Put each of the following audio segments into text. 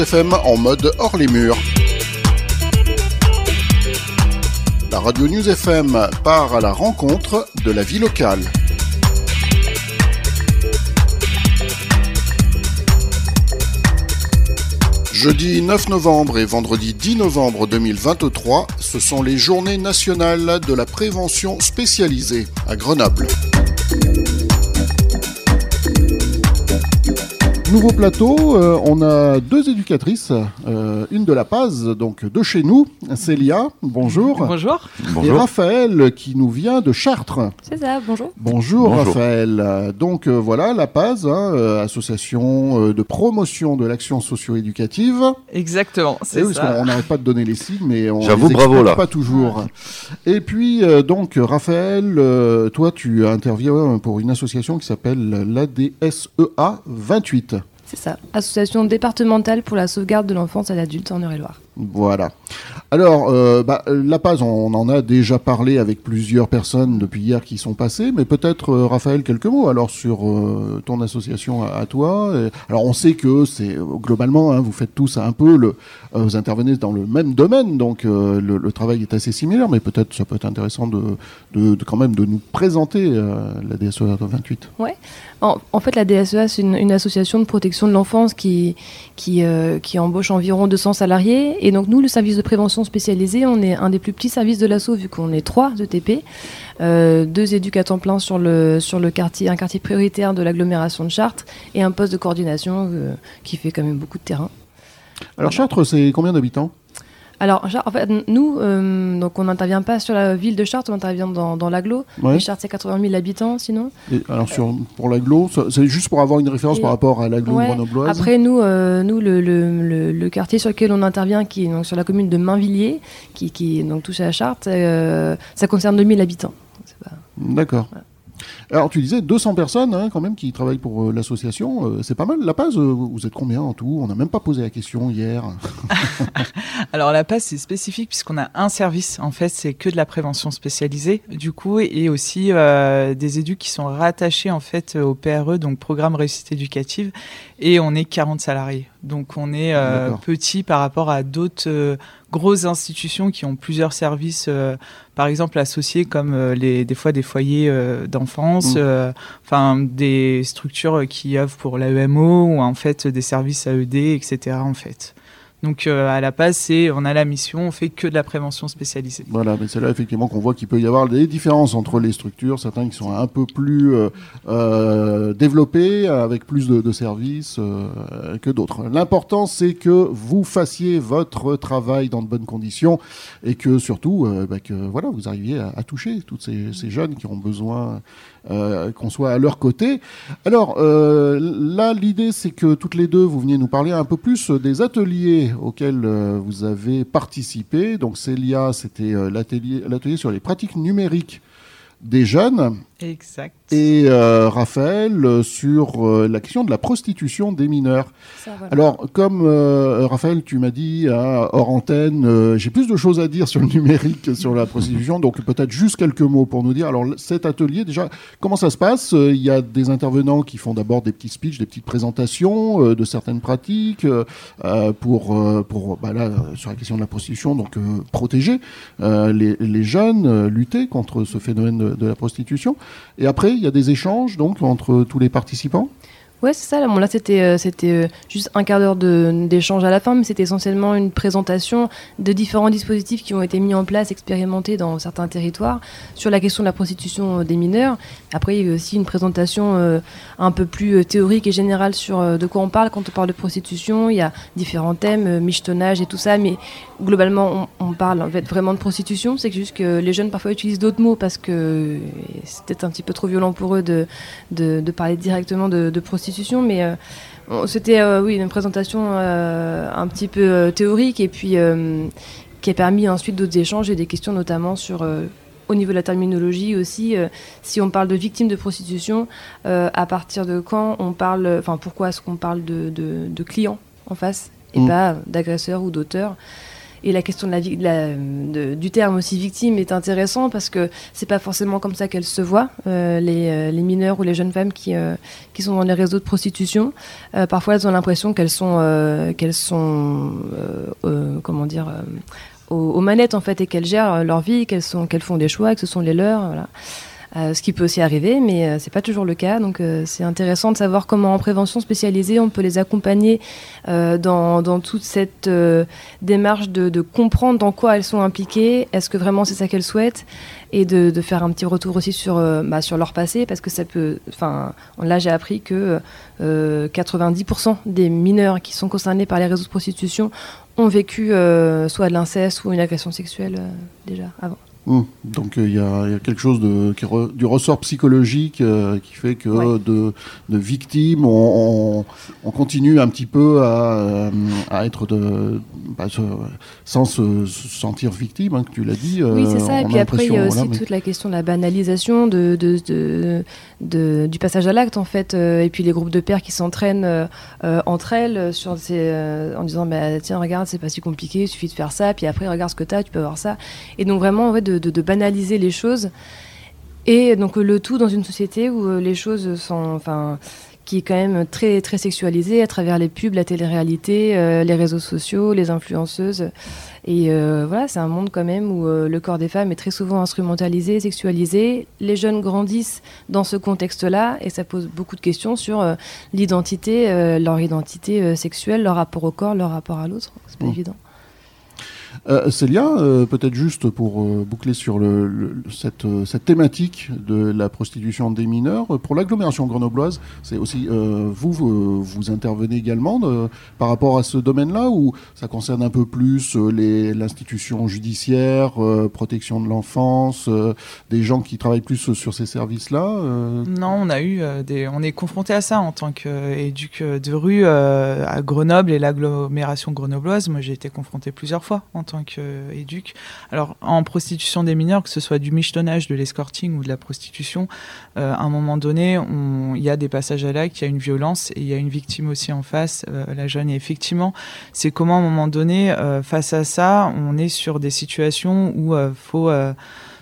FM en mode hors les murs. La radio News FM part à la rencontre de la vie locale. Jeudi 9 novembre et vendredi 10 novembre 2023, ce sont les journées nationales de la prévention spécialisée à Grenoble. Nouveau plateau, euh, on a deux éducatrices, euh, une de La Paz, donc de chez nous, Célia, bonjour. Bonjour. Et Raphaël qui nous vient de Chartres. C'est ça, bonjour. Bonjour, Raphaël. Donc euh, voilà, La Paz, hein, association de promotion de l'action socio-éducative. Exactement, c'est ça. Parce qu'on n'arrête pas de donner les signes, mais on J'avoue, bravo là. pas toujours. Et puis donc Raphaël, toi tu interviens pour une association qui s'appelle l'ADSEA 28. C'est ça, Association départementale pour la sauvegarde de l'enfance à l'adulte en Eure-et-Loire. Voilà. Alors, euh, bah, La Paz, on en a déjà parlé avec plusieurs personnes depuis hier qui sont passées, mais peut-être, euh, Raphaël, quelques mots alors sur euh, ton association à, toi. alors, on sait que c'est globalement, hein, vous faites tous un peu, vous intervenez dans le même domaine, donc le, travail est assez similaire, mais peut-être ça peut être intéressant de, quand même de nous présenter la DSEA 28. Ouais. En, fait, la DSEA, c'est une, association de protection de l'enfance qui, embauche environ 200 salariés donc nous, le service de prévention spécialisé, on est un des plus petits services de l'assaut vu qu'on est trois ETP, euh, deux éducateurs pleins sur le, sur le quartier, un quartier prioritaire de l'agglomération de Chartres et un poste de coordination euh, qui fait quand même beaucoup de terrain. Alors Chartres, c'est combien d'habitants? Alors, en fait, nous, euh, donc on n'intervient pas sur la ville de Chartres, on intervient dans, dans l'agglo. Chartres, c'est 80 000 habitants, sinon. alors, sur, pour l'agglo, c'est juste pour avoir une référence par rapport à l'agglo grenobloise Après, nous, euh, nous le, le, le, quartier sur lequel on intervient, qui est donc sur la commune de Mainvilliers, qui, qui donc touche à Chartres, euh, ça concerne 2000 habitants. D'accord. Alors tu disais 200 personnes hein, quand même qui travaillent pour euh, l'association, euh, c'est pas mal. La Paz, euh, vous êtes combien en tout? On n'a même pas posé la question hier. Alors la Paz c'est spécifique puisqu'on a un service en fait, c'est que de la prévention spécialisée du coup et aussi des éducs qui sont rattachés en fait au PRE donc programme réussite éducative et on est 40 salariés. Donc on est petit par rapport à d'autres grosses institutions qui ont plusieurs services, par exemple associés comme les, des fois des foyers euh, d'enfance, mmh. enfin des structures qui œuvrent pour l'AEMO ou en fait des services AED, etc. En fait. Donc euh, à la base, c'est on a la mission, on fait que de la prévention spécialisée. Voilà, mais c'est là effectivement qu'on voit qu'il peut y avoir des différences entre les structures, certains qui sont un peu plus euh, euh, développés, avec plus de, services que d'autres. L'important, c'est que vous fassiez votre travail dans de bonnes conditions et que surtout, bah, que voilà, vous arriviez à, toucher tous ces, jeunes qui ont besoin qu'on soit à leur côté. Alors là, l'idée, c'est que toutes les deux, vous veniez nous parler un peu plus des ateliers auxquels euh, vous avez participé. Donc Célia, c'était l'atelier sur les pratiques numériques des jeunes. Exact. Et euh, Raphaël euh, sur euh, la question de la prostitution des mineurs. Alors, comme Raphaël, tu m'as dit hein, hors antenne, j'ai plus de choses à dire sur le numérique, sur la prostitution, donc peut-être juste quelques mots pour nous dire. Alors, cet atelier, déjà, comment ça se passe? Il y a des intervenants qui font d'abord des petits speeches, des petites présentations de certaines pratiques pour, pour bah là, sur la question de la prostitution, donc protéger les, les, jeunes, lutter contre ce phénomène de, de la prostitution. Et après, il y a des échanges donc entre tous les participants? Ouais, c'est ça. Là, c'était euh, c'était euh, juste un quart d'heure d'échange à la fin, mais c'était essentiellement une présentation de différents dispositifs qui ont été mis en place, expérimentés dans certains territoires sur la question de la prostitution euh, des mineurs. Après, il y a aussi une présentation un peu plus théorique et générale sur de quoi on parle quand on parle de prostitution. Il y a différents thèmes, michetonnage et tout ça, mais globalement, on, parle vraiment de prostitution. C'est juste que les jeunes parfois utilisent d'autres mots parce que peut-être un petit peu trop violent pour eux de, parler directement de prostitution mais euh, c'était euh, oui une présentation euh, un petit peu théorique et puis qui a permis ensuite d'autres échanges et des questions notamment sur au niveau de la terminologie aussi, si on parle de victimes de prostitution, à partir de quand on parle, enfin pourquoi est-ce qu'on parle de, de, clients en face et mm. pas d'agresseurs ou d'auteurs? Et la question du terme aussi victime est intéressant parce que c'est pas forcément comme ça qu'elles se voient, les, les, mineurs ou les jeunes femmes qui, qui sont dans les réseaux de prostitution. parfois, elles ont l'impression qu'elles sont, qu'elles sont comment dire, aux, manettes en fait et qu'elles gèrent leur vie, qu'elles sont, qu'elles font des choix, que ce sont les leurs. Euh, ce qui peut aussi arriver, mais euh, c'est pas toujours le cas. Donc euh, c'est intéressant de savoir comment en prévention spécialisée on peut les accompagner dans, dans, toute cette démarche de, comprendre dans quoi elles sont impliquées. Est-ce que vraiment c'est ça qu'elles souhaitent et de, de, faire un petit retour aussi sur bah, sur leur passé parce que ça peut. Enfin là j'ai appris que 90% des mineurs qui sont concernés par les réseaux de prostitution ont vécu soit de l'inceste ou une agression sexuelle déjà avant. Donc euh, il y, a quelque chose de, du ressort psychologique euh, qui fait que de, de, victimes, on, on, continue un petit peu à, euh, à être de, bah, sans se, sentir victime, hein, que tu l'as dit. oui, c'est ça. Et puis après, il y a aussi toute la question de la banalisation de, de du passage à l'acte, en fait. et puis les groupes de pères qui s'entraînent entre elles sur ces, en disant bah, Tiens, regarde, c'est pas si compliqué, il suffit de faire ça. Puis après, regarde ce que tu as, tu peux avoir ça. Et donc, vraiment, en fait, de de, banaliser les choses. Et donc le tout dans une société où euh, les choses sont, enfin, qui est quand même très très sexualisée à travers les pubs, la télé-réalité, euh, les réseaux sociaux, les influenceuses. Et euh, voilà, c'est un monde quand même où le corps des femmes est très souvent instrumentalisé, sexualisé. Les jeunes grandissent dans ce contexte-là et ça pose beaucoup de questions sur l'identité, leur identité sexuelle, leur rapport au corps, leur rapport à l'autre. C'est pas mmh. évident. Euh, Célia, euh, peut-être juste pour euh, boucler sur le, cette, cette, thématique de la prostitution des mineurs, pour l'agglomération grenobloise, c'est aussi vous, vous, intervenez également par rapport à ce domaine-là ou ça concerne un peu plus l'institution judiciaire, protection de l'enfance, des gens qui travaillent plus sur ces services-là Non, on a eu on est confronté à ça en tant qu'éduc de rue à Grenoble et l'agglomération grenobloise. Moi, j'ai été confronté plusieurs fois tant qu'éduc. Alors, en prostitution des mineurs, que ce soit du michetonnage, de l'escorting ou de la prostitution, euh, à un moment donné, il y a des passages à l'acte, il y a une violence et il y a une victime aussi en face, euh, la jeune. Et effectivement, c'est comment à un moment donné, euh, face à ça, on est sur des situations où il faut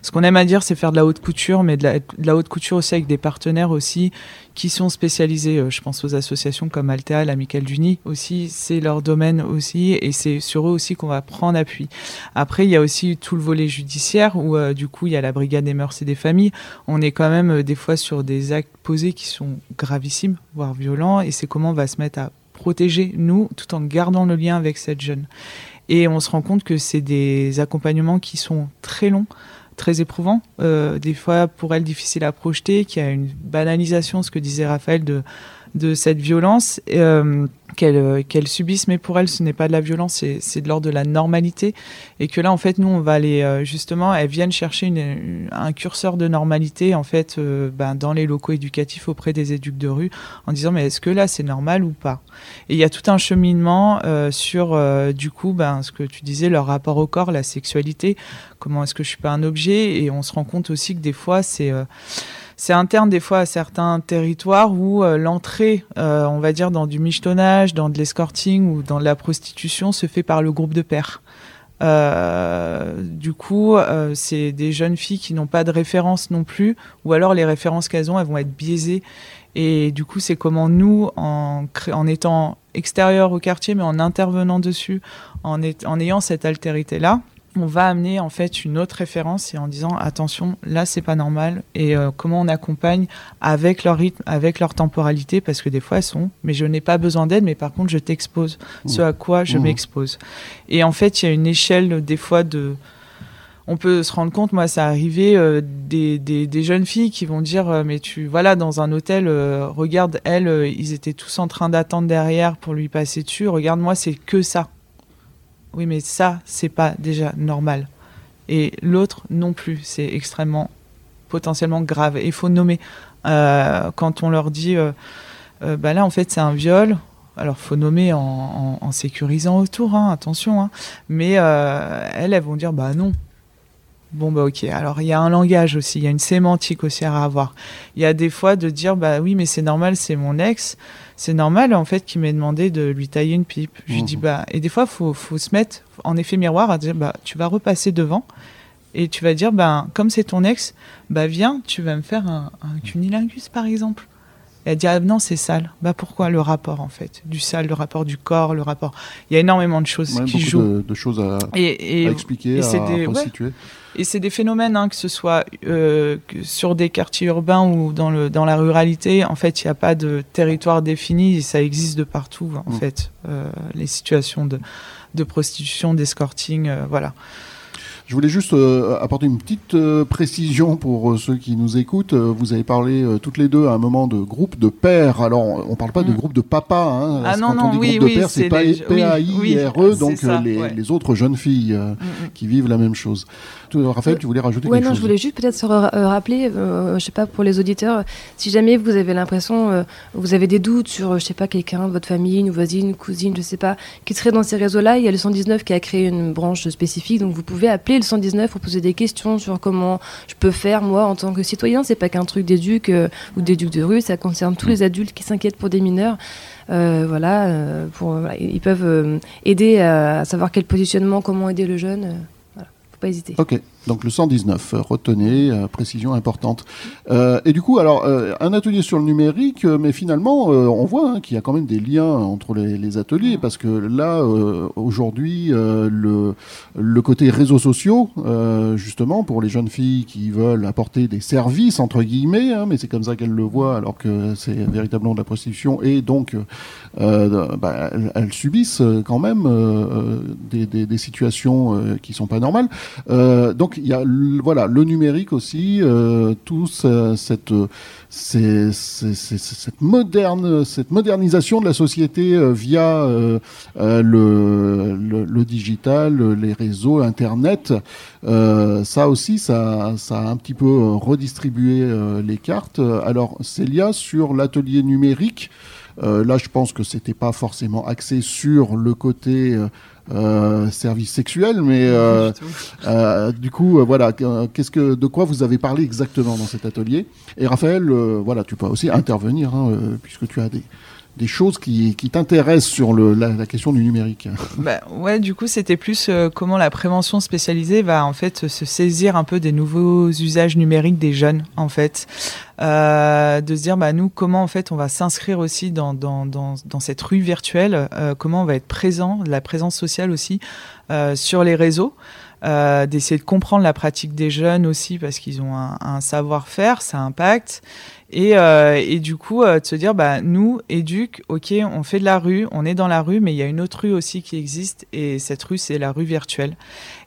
ce qu'on aime à dire, c'est faire de la haute couture, mais de la, haute couture aussi avec des partenaires aussi qui sont spécialisés. Euh, je pense aux associations comme Altea, l'Amicale du Nid aussi, c'est leur domaine aussi, et c'est sur eux aussi qu'on va prendre appui. Après, il y a aussi tout le volet judiciaire où euh, du coup il y a la brigade des mœurs et des familles. On est quand même euh, des fois sur des actes posés qui sont gravissimes, voire violents, et c'est comment on va se mettre à protéger nous tout en gardant le lien avec cette jeune. Et on se rend compte que c'est des accompagnements qui sont très longs très éprouvant, euh, des fois pour elle difficile à projeter, qu'il y a une banalisation, ce que disait Raphaël, de, de cette violence euh, euh, qu'elle subisse, mais pour elle, ce n'est pas de la violence, c'est de l'ordre de la normalité. Et que là, en fait, nous, on va aller, euh, justement, elles viennent chercher un curseur de normalité, en fait, ben, dans les locaux éducatifs auprès des éducs de rue, en disant, mais est-ce que là, c'est normal ou pas? Et il y a tout un cheminement sur, du coup, ben, ce que tu disais, leur rapport au corps, la sexualité, comment est-ce que je suis pas un objet? Et on se rend compte aussi que des fois, c'est c'est interne des fois à certains territoires où euh, l'entrée, euh, on va dire, dans du michetonnage, dans de l'escorting ou dans de la prostitution se fait par le groupe de pères. Euh, du coup, c'est des jeunes filles qui n'ont pas de référence non plus, ou alors les références qu'elles ont, elles vont être biaisées. Et du coup, c'est comment nous, en, étant extérieurs au quartier, mais en intervenant dessus, en, en ayant cette altérité-là, on va amener en fait une autre référence et en disant attention là c'est pas normal et euh, comment on accompagne avec leur rythme avec leur temporalité parce que des fois elles sont mais je n'ai pas besoin d'aide mais par contre je t'expose ce à quoi je mmh. m'expose et en fait il y a une échelle des fois de on peut se rendre compte, moi, ça arrivé euh, des, des, jeunes filles qui vont dire, euh, mais tu, voilà, dans un hôtel, regarde, elles, ils étaient tous en train d'attendre derrière pour lui passer dessus. Regarde, moi, c'est que ça. Oui, mais ça, c'est pas déjà normal. Et l'autre non plus, c'est extrêmement potentiellement grave. Il faut nommer. Euh, quand on leur dit, euh, euh, bah là, en fait, c'est un viol. Alors, faut nommer en, sécurisant autour, hein, attention. Hein. Mais elles, elles vont dire, bah non. Bon, bah ok. Alors, il y a un langage aussi, il y a une sémantique aussi à avoir. Il y a des fois de dire, bah oui, mais c'est normal, c'est mon ex. C'est normal, en fait, qu'il m'ait demandé de lui tailler une pipe. Je lui dis, bah, et des fois, il faut, faut se mettre en effet miroir à dire, bah, tu vas repasser devant et tu vas dire, bah, comme c'est ton ex, bah, viens, tu vas me faire un, un cunilingus, par exemple. Et elle dit ah non c'est sale. Bah pourquoi le rapport en fait? Du sale, le rapport du corps, le rapport. Il y a énormément de choses Ouais, qui jouent. de, de choses à, Et, et, à expliquer, et à, des- ouais. et c'est des phénomènes hein, que ce soit euh, que sur des quartiers urbains ou dans le dans la ruralité. En fait, il n'y a pas de territoire défini. et Ça existe de partout en Mm. fait. Euh, les situations de de prostitution, d'escorting, euh, voilà. Je voulais juste euh, apporter une petite euh, précision pour euh, ceux qui nous écoutent. Euh, vous avez parlé euh, toutes les deux à un moment de groupe de pères. Alors, on ne parle pas de Mm. groupe de papa. Hein, Ah non, que quand on non, dit oui, groupe de oui, pères, c'est pas les- oui, P-A-I-R-E, oui, donc ça, les, ouais. les autres jeunes filles euh, Mm, mm. qui vivent la même chose. Raphaël, tu voulais rajouter Ouais, quelque non, chose je voulais juste peut-être se ra- rappeler, euh, je sais pas, pour les auditeurs, si jamais vous avez l'impression, euh, vous avez des doutes sur, je sais pas, quelqu'un de votre famille, une voisine, une cousine, je sais pas, qui serait dans ces réseaux-là, il y a le 119 qui a créé une branche spécifique, donc vous pouvez appeler le 119 pour poser des questions sur comment je peux faire, moi, en tant que citoyen. C'est pas qu'un truc d'éduc euh, ou d'éduc de rue, ça concerne tous les adultes qui s'inquiètent pour des mineurs. Euh, voilà, euh, pour, voilà, ils peuvent euh, aider à, savoir quel positionnement, comment aider le jeune. euh, voilà, faut pas hésiter. Ok, donc le 119, euh, retenez, euh, précision importante. Euh, et du coup, alors, un atelier sur le numérique, mais finalement, on voit hein, qu'il y a quand même des liens entre les, ateliers, parce que là, aujourd'hui, le, côté réseaux sociaux, justement, pour les jeunes filles qui veulent apporter des services, entre guillemets, hein, mais c'est comme ça qu'elles le voient, alors que c'est véritablement de la prostitution, et donc, bah, elles, subissent quand même des, des, situations qui sont pas normales. Euh, donc il y a le- voilà le numérique aussi, euh, tout ce- cette c'est- cette moderne cette modernisation de la société euh, via euh, euh, le, le, digital, les réseaux, Internet. Euh, ça aussi, ça, ça a un petit peu euh, redistribué euh, les cartes. Alors Célia sur l'atelier numérique. Euh, là, je pense que c'était pas forcément axé sur le côté euh, service sexuel, mais euh, euh, du coup, voilà, qu- qu'est-ce que, de quoi vous avez parlé exactement dans cet atelier? Et Raphaël, voilà, tu peux aussi intervenir hein, puisque tu as des, des choses qui, t'intéressent sur la, question du numérique. Bah, ouais, du coup, c'était plus euh, comment la prévention spécialisée va en fait se saisir un peu des nouveaux usages numériques des jeunes, en fait. Euh, de se dire, bah, nous, comment en fait on va s'inscrire aussi dans, cette rue virtuelle, euh, comment on va être présent, la présence sociale aussi sur les réseaux. D'essayer de comprendre la pratique des jeunes aussi parce qu'ils ont un savoir-faire, ça impacte. Et, euh, et du coup, euh, de se dire, bah, nous, éduc, ok, on fait de la rue, on est dans la rue, mais il y a une autre rue aussi qui existe, et cette rue, c'est la rue virtuelle.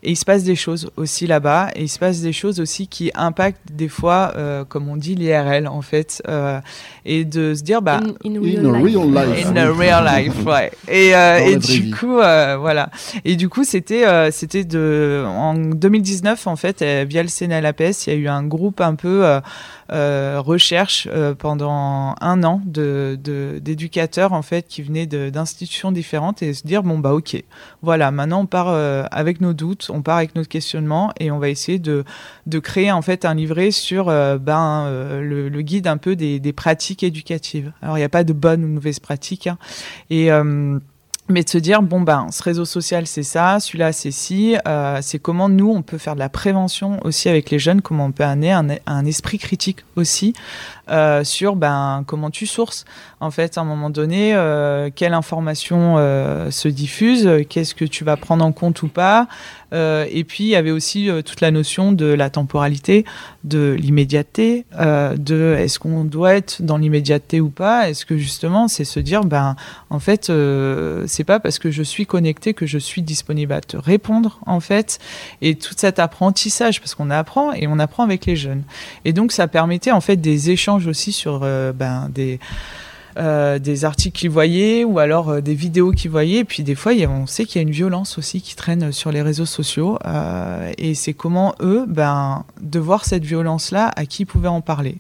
Et il se passe des choses aussi là-bas, et il se passe des choses aussi qui impactent des fois, euh, comme on dit, l'IRL, en fait, euh, et de se dire, bah, in, in In real a life. real life. In a real life, ouais. Et, euh, Dans et du vie. coup, euh, voilà. Et du coup, c'était, euh, c'était de, en 2019, en fait, euh, via le CNLAPS, il y a eu un groupe un peu recherche euh, pendant un an d'éducateurs, en fait, qui venaient d'institutions différentes et se dire, bon, bah, ok, voilà, maintenant on part euh, avec nos doutes, on part avec notre questionnement et on va essayer de, créer, en fait, un livret sur euh, ben, euh, le, guide un peu des, des pratiques éducatives. Alors, il n'y a pas de bonnes ou de mauvaises pratiques. hein. Et. Mais de se dire, bon, ben, ce réseau social, c'est ça, celui-là, c'est ci, euh, c'est comment nous, on peut faire de la prévention aussi avec les jeunes, comment on peut amener un esprit critique aussi euh, sur ben, comment tu sources. En fait, à un moment donné, euh, quelle information euh, se diffuse, qu'est-ce que tu vas prendre en compte ou pas. Et puis, il y avait aussi toute la notion de la temporalité, de l'immédiateté, de est-ce qu'on doit être dans l'immédiateté ou pas. Est-ce que justement, c'est se dire, ben, en fait, c'est pas parce que je suis connecté que je suis disponible à te répondre, en fait. Et tout cet apprentissage, parce qu'on apprend et on apprend avec les jeunes. Et donc, ça permettait en fait des échanges aussi sur euh, ben, des. euh, articles qu'ils voyaient ou alors euh, des vidéos qu'ils voyaient. Et puis des fois, a- on sait qu'il y a une violence aussi qui traîne sur les réseaux sociaux. et c'est comment eux, ben, de voir cette violence-là, à qui ils pouvaient en parler.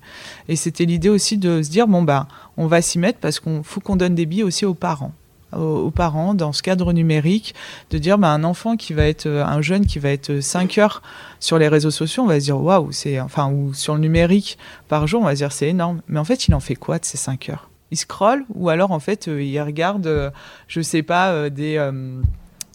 Et c'était l'idée aussi de se dire, bon, ben, on va s'y mettre parce qu'on faut qu'on donne des billes aussi aux parents. Aux, parents dans ce cadre numérique de dire bah, un enfant qui va être un jeune qui va être 5 heures sur les réseaux sociaux on va se dire waouh c'est enfin ou sur le numérique par jour on va se dire c'est énorme. Mais en fait il en fait quoi de ces 5 heures? Il scrolle ou alors en fait il regarde je sais pas des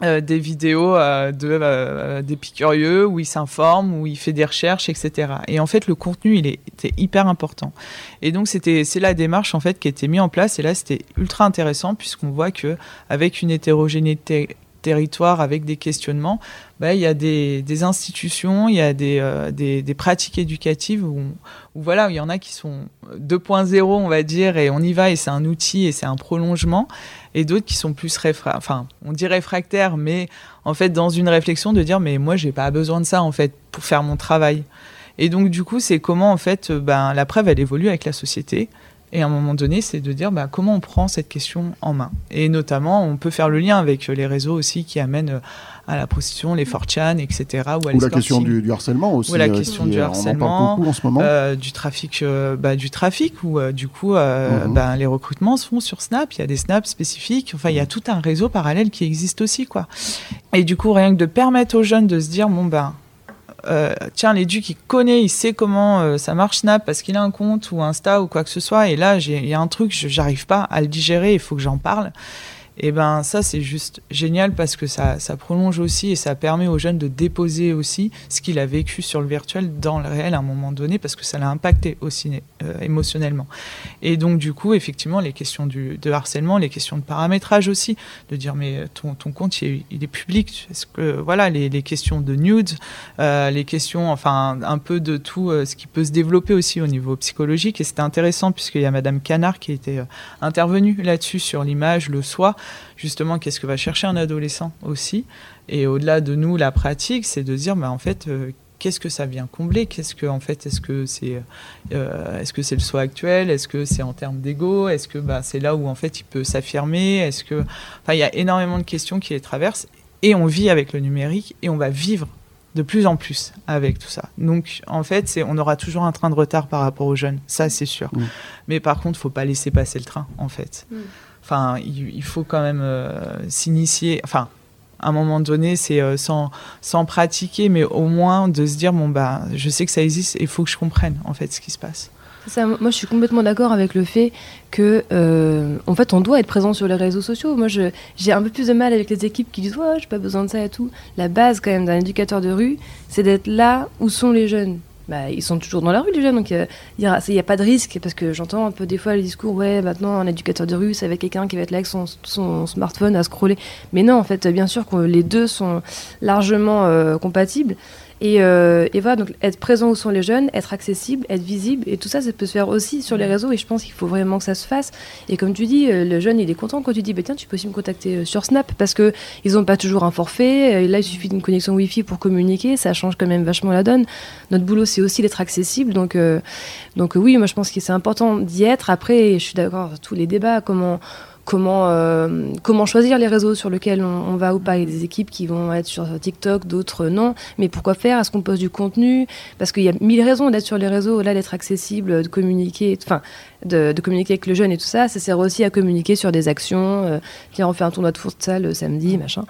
euh, des vidéos euh, de euh, des curieux où il s'informe, où il fait des recherches, etc. Et en fait, le contenu, il était hyper important. Et donc, c'était c'est la démarche en fait qui a été mise en place. Et là, c'était ultra intéressant puisqu'on voit que avec une hétérogénéité territoire avec des questionnements, bah, il y a des, institutions, il y a des, des pratiques éducatives où, voilà, il y en a qui sont 2.0, on va dire, et on y va, et c'est un outil, et c'est un prolongement et d'autres qui sont plus réfractaires, enfin, on dit réfractaires, mais en fait, dans une réflexion de dire, mais moi, j'ai pas besoin de ça, en fait, pour faire mon travail. Et donc, du coup, c'est comment, en fait, euh, ben, la preuve, elle évolue avec la société. Et à un moment donné, c'est de dire ben, comment on prend cette question en main. Et notamment, on peut faire le lien avec les réseaux aussi qui amènent euh, à la prostitution, les 4chan, etc. Ou, à ou la question du, harcèlement aussi. Ou la euh, question du harcèlement, en ce moment. Euh, du trafic, euh, bah, du trafic où du coup mhm. bah, les recrutements se font sur Snap. Il y a des Snaps spécifiques. Enfin, il y a tout un réseau parallèle qui existe aussi, quoi. Et du coup, rien que de permettre aux jeunes de se dire, bon ben. Tiens, l'éduc, il connaît, il sait comment ça marche Snap parce qu'il a un compte ou Insta ou quoi que ce soit. Et là, il y a un truc, j'arrive pas à le digérer, il faut que j'en parle. Et ben ça c'est juste génial parce que ça, ça, prolonge aussi et ça permet aux jeunes de déposer aussi ce qu'il a vécu sur le virtuel dans le réel à un moment donné parce que ça l'a impacté aussi euh, émotionnellement. Et donc du coup effectivement les questions du, de harcèlement, les questions de paramétrage aussi, de dire mais ton, ton compte il est, public, que voilà les, les, questions de nudes, euh, les questions enfin un peu de tout euh, ce qui peut se développer aussi au niveau psychologique. Et c'était intéressant puisqu'il y a Madame Canard qui était intervenue là-dessus sur l'image, le soi justement qu'est-ce que va chercher un adolescent aussi. Et au-delà de nous, la pratique, c'est de dire, bah, en fait, euh, qu'est-ce que ça vient combler? Qu'est-ce que, en fait, est-ce que c'est, euh, est-ce que c'est le soi actuel? Est-ce que c'est en termes d'ego? Est-ce que bah, c'est là où en fait il peut s'affirmer? Est-ce que, enfin, il y a énormément de questions qui les traversent. Et on vit avec le numérique et on va vivre de plus en plus avec tout ça. Donc, en fait, c'est, on aura toujours un train de retard par rapport aux jeunes, ça c'est sûr. Mmh. Mais par contre, faut pas laisser passer le train, en fait. Mmh. Enfin, il, faut quand même euh, s'initier. Enfin, à un moment donné, c'est euh, sans, sans pratiquer, mais au moins de se dire bon bah, je sais que ça existe, et il faut que je comprenne en fait ce qui se passe. Moi, je suis complètement d'accord avec le fait que, euh, en fait, on doit être présent sur les réseaux sociaux. Moi, j'ai un peu plus de mal avec les équipes qui disent ouais, j'ai pas besoin de ça et tout. La base, quand même, d'un éducateur de rue, c'est d'être là où sont les jeunes. Bah, ils sont toujours dans la rue déjà, donc il n'y a, pas de risque, parce que j'entends un peu des fois le discours, ouais, maintenant un éducateur de rue, c'est avec quelqu'un qui va être là avec son, son, smartphone à scroller. Mais non, en fait, bien sûr que les deux sont largement euh, compatibles. Euh, et, voilà, donc être présent où sont les jeunes, être accessible, être visible, et tout ça, ça peut se faire aussi sur les réseaux, et je pense qu'il faut vraiment que ça se fasse. Et comme tu dis, euh, le jeune, il est content quand tu dis, bah, tiens, tu peux aussi me contacter euh, sur Snap, parce qu'ils n'ont pas toujours un forfait, là, il suffit d'une connexion Wi-Fi pour communiquer, ça change quand même vachement la donne. Notre boulot, c'est aussi d'être accessible, donc, donc oui, moi, je pense que c'est important d'y être. Après, je suis d'accord, tous les débats, comment comment, euh, comment choisir les réseaux sur lesquels on, va ou pas. Il y a des équipes qui vont être sur TikTok, d'autres non. Mais pourquoi faire? Est-ce qu'on pose du contenu? Parce qu'il y a mille raisons d'être sur les réseaux, là d'être accessible, de communiquer, enfin de, communiquer avec le jeune et tout ça. Ça sert aussi à communiquer sur des actions. Euh, on fait un tournoi de futsal le samedi, machin.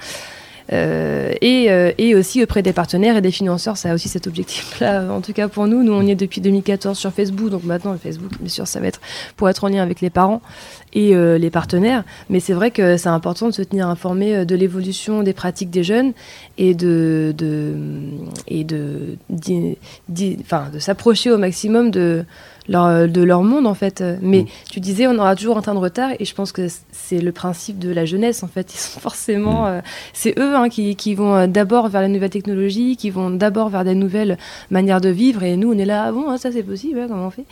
Euh, et, euh, et, aussi auprès des partenaires et des financeurs, ça a aussi cet objectif-là. En tout cas pour nous, nous on y est depuis 2014 sur Facebook, donc maintenant Facebook, bien sûr, ça va être pour être en lien avec les parents et euh, les partenaires. Mais c'est vrai que c'est important de se tenir informé de l'évolution des pratiques des jeunes et de, et de, de s'approcher au maximum de leur, de leur monde en fait. Mais mm. tu disais, on aura toujours un temps de retard et je pense que c'est le principe de la jeunesse en fait. Ils sont forcément, mm. euh, c'est eux hein, qui, qui, vont euh, d'abord vers la nouvelle technologie, qui vont d'abord vers des nouvelles manières de vivre et nous on est là, ah bon, hein, ça c'est possible, comment on fait?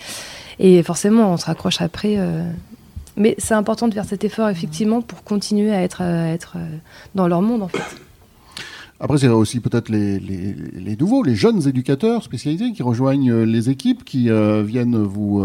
Et forcément on se raccroche après. Euh. Mais c'est important de faire cet effort effectivement pour continuer à être, à être dans leur monde en fait. Après, c'est aussi peut-être les, les, les, nouveaux, les jeunes éducateurs spécialisés qui rejoignent euh, les équipes, qui euh, viennent vous,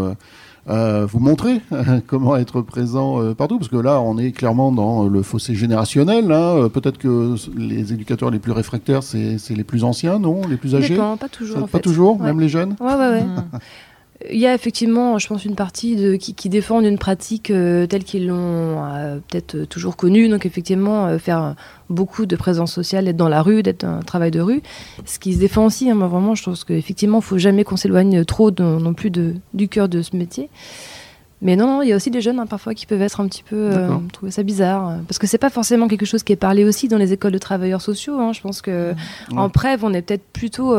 euh, vous montrer comment être présent partout, parce que là, on est clairement dans le fossé générationnel. Hein. Peut-être que les éducateurs les plus réfractaires, c'est les plus anciens, non? Les plus âgés? Pas toujours. pas toujours, même les jeunes? Ouais, ouais, ouais. il y a effectivement, je pense, une partie de, qui, qui une pratique euh, telle qu'ils l'ont euh, peut-être toujours connue. Donc, effectivement, euh, faire beaucoup de présence sociale, être dans la rue, d'être un travail de rue. Ce qui se défend aussi, hein, moi, vraiment, je pense qu'effectivement, il ne faut jamais qu'on s'éloigne trop non plus du cœur de ce métier. Mais non, il y a aussi des jeunes hein, parfois qui peuvent être un petit peu trouver ça bizarre parce que c'est pas forcément quelque chose qui est parlé aussi dans les écoles de travailleurs sociaux. Hein. Je pense que en prêve, on est peut-être plutôt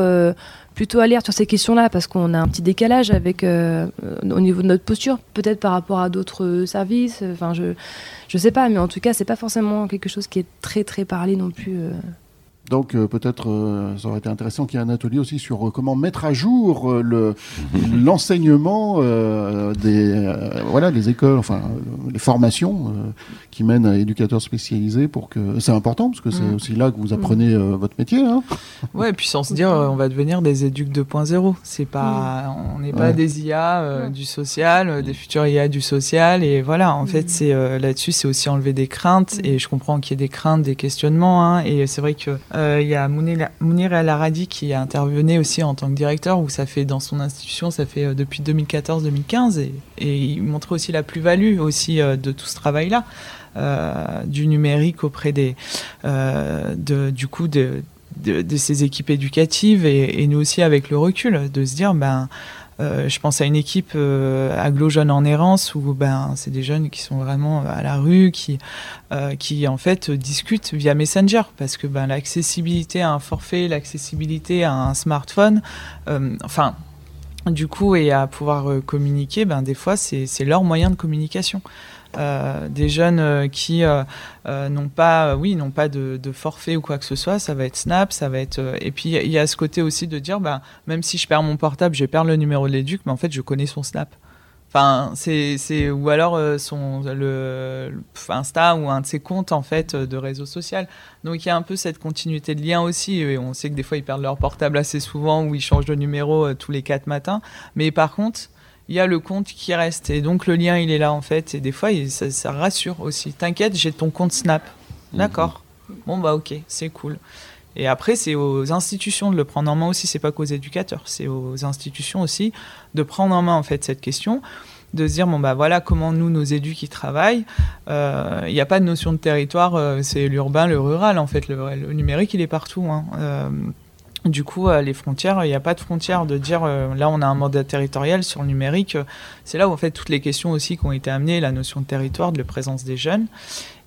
plutôt alerte sur ces questions-là parce qu'on a un petit décalage avec euh, au niveau de notre posture, peut-être par rapport à d'autres services. Enfin, je je sais pas, mais en tout cas, c'est pas forcément quelque chose qui est très très parlé non plus. Donc euh, peut-être euh, ça aurait été intéressant qu'il y ait un atelier aussi sur euh, comment mettre à jour le l'enseignement des voilà des écoles, enfin les formations qui mènent à éducateurs spécialisés pour que c'est important parce que c'est mm. aussi là que vous apprenez votre métier. Hein ouais, et puis sans se dire on va devenir des éducs 2.0. C'est pas mm. on n'est pas des IA du social, des futurs IA du social et voilà en fait mm. c'est là-dessus c'est aussi enlever des craintes et je comprends qu'il y ait des craintes, des questionnements hein, et c'est vrai que euh, il y a Mounir El Aradi qui a intervenu aussi en tant que directeur, où ça fait dans son institution, ça fait euh, depuis 2014-2015, et, il montrait aussi la plus-value aussi euh, de tout ce travail-là, du numérique auprès des, de, du coup de, de, équipes éducatives, et, et, nous aussi avec le recul, de se dire ben euh, je pense à une équipe euh, aglo jeunes en errance où ben c'est des jeunes qui sont vraiment à la rue, qui euh, qui en fait discutent via Messenger parce que ben l'accessibilité à un forfait, l'accessibilité à un smartphone, enfin du coup et à pouvoir communiquer, ben des fois c'est leur moyen de communication. Euh, des jeunes euh, qui euh, n'ont pas, oui, n'ont pas de, forfait ou quoi que ce soit, ça va être Snap, ça va être. et puis il y a ce côté aussi de dire, bah, même si je perds mon portable, je perds le numéro de l'éduc, mais en fait je connais son Snap. Enfin, c'est, ou alors son le, Insta ou un de ses comptes en fait de réseau social. Donc il y a un peu cette continuité de lien aussi. Et on sait que des fois ils perdent leur portable assez souvent ou ils changent de numéro tous les quatre matins. Mais par contre, il y a le compte qui reste. Et donc le lien, il est là en fait. Et des fois, ça, rassure aussi. T'inquiète, j'ai ton compte Snap. Mhm. D'accord. Bon, bah ok, c'est cool. Et après, c'est aux institutions de le prendre en main aussi. C'est pas qu'aux éducateurs, c'est aux institutions aussi de prendre en main en fait cette question de se dire bon bah voilà comment nous nos éducs qui travaillent euh, il n'y a pas de notion de territoire euh, c'est l'urbain le rural en fait le, numérique il est partout hein. euh, du coup, les frontières, il n'y a pas de frontières de dire euh, là on a un mandat territorial sur le numérique. C'est là où en fait toutes les questions aussi qui ont été amenées, la notion de territoire, de la présence des jeunes.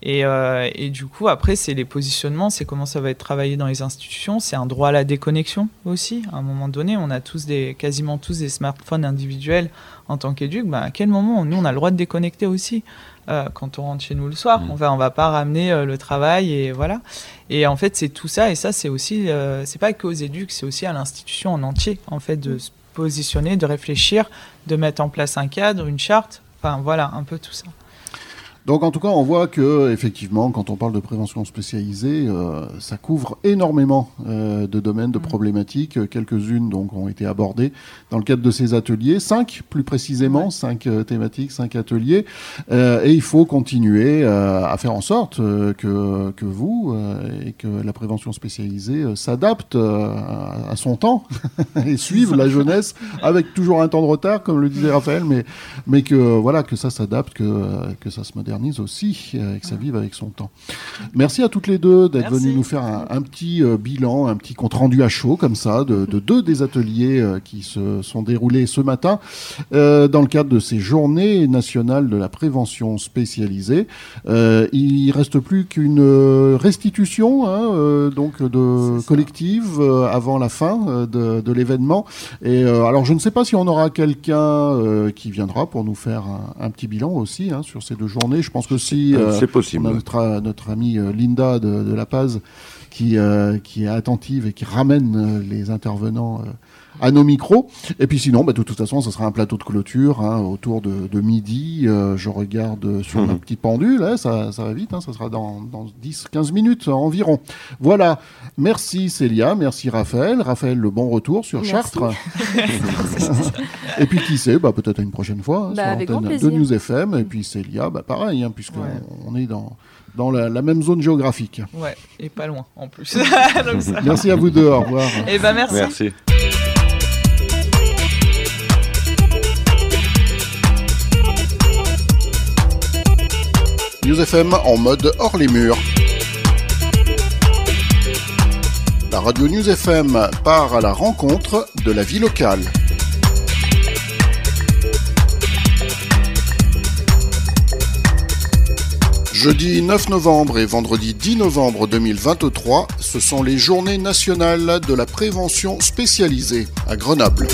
Et, euh, et du coup, après, c'est les positionnements, c'est comment ça va être travaillé dans les institutions. C'est un droit à la déconnexion aussi. À un moment donné, on a tous des, quasiment tous des smartphones individuels en tant qu'éduc. Bah, à quel moment nous on a le droit de déconnecter aussi? Euh, quand on rentre chez nous le soir. Mmh. On va, on va pas ramener euh, le travail et voilà. Et en fait, c'est tout ça. Et ça, c'est aussi, euh, c'est pas qu'aux éducs, c'est aussi à l'institution en entier, en fait, de se positionner, de réfléchir, de mettre en place un cadre, une charte. Enfin, voilà, un peu tout ça. Donc en tout cas, on voit que effectivement, quand on parle de prévention spécialisée, euh, ça couvre énormément euh, de domaines, de mm. problématiques. Quelques-unes donc ont été abordées dans le cadre de ces ateliers, cinq plus précisément, cinq euh, thématiques, cinq ateliers, et il faut continuer à faire en sorte que, que vous et que la prévention spécialisée s'adapte à, son temps et suive la jeunesse avec toujours un temps de retard, comme le disait Raphaël, mais mais que voilà que ça s'adapte, que que ça se modernise aussi euh, et que ça vive avec son temps. Merci à toutes les deux d'être venues nous faire un, petit euh, bilan, un petit compte rendu à chaud comme ça de, deux des ateliers euh, qui se sont déroulés ce matin dans le cadre de ces journées nationales de la prévention spécialisée. il reste plus qu'une restitution hein, donc de collective avant la fin de, l'événement. Et alors je ne sais pas si on aura quelqu'un qui viendra pour nous faire un, petit bilan aussi hein, sur ces deux journées je pense que si euh, c'est possible. notre, notre amie euh, Linda de, La Paz qui, euh, qui est attentive et qui ramène les intervenants à nos micros. Et puis sinon, bah, de toute façon, ce sera un plateau de clôture hein, autour de, midi. je regarde sur ma petite pendule, hein, ça, ça, va vite, hein, ça sera dans, dans 10-15 minutes environ. Voilà, merci Célia, merci Raphaël. Raphaël, le bon retour sur Chartres. et puis qui sait, bah, peut-être une prochaine fois bah, sur l'antenne de News FM. Et puis Célia, bah, pareil, hein, puisqu'on on est dans dans la, même zone géographique. Ouais, et pas loin en plus. merci à vous deux, au revoir. Et eh ben merci. Merci. News FM en mode hors les murs. La Radio News FM part à la rencontre de la vie locale. Jeudi 9 novembre et vendredi 10 novembre 2023, ce sont les journées nationales de la prévention spécialisée à Grenoble.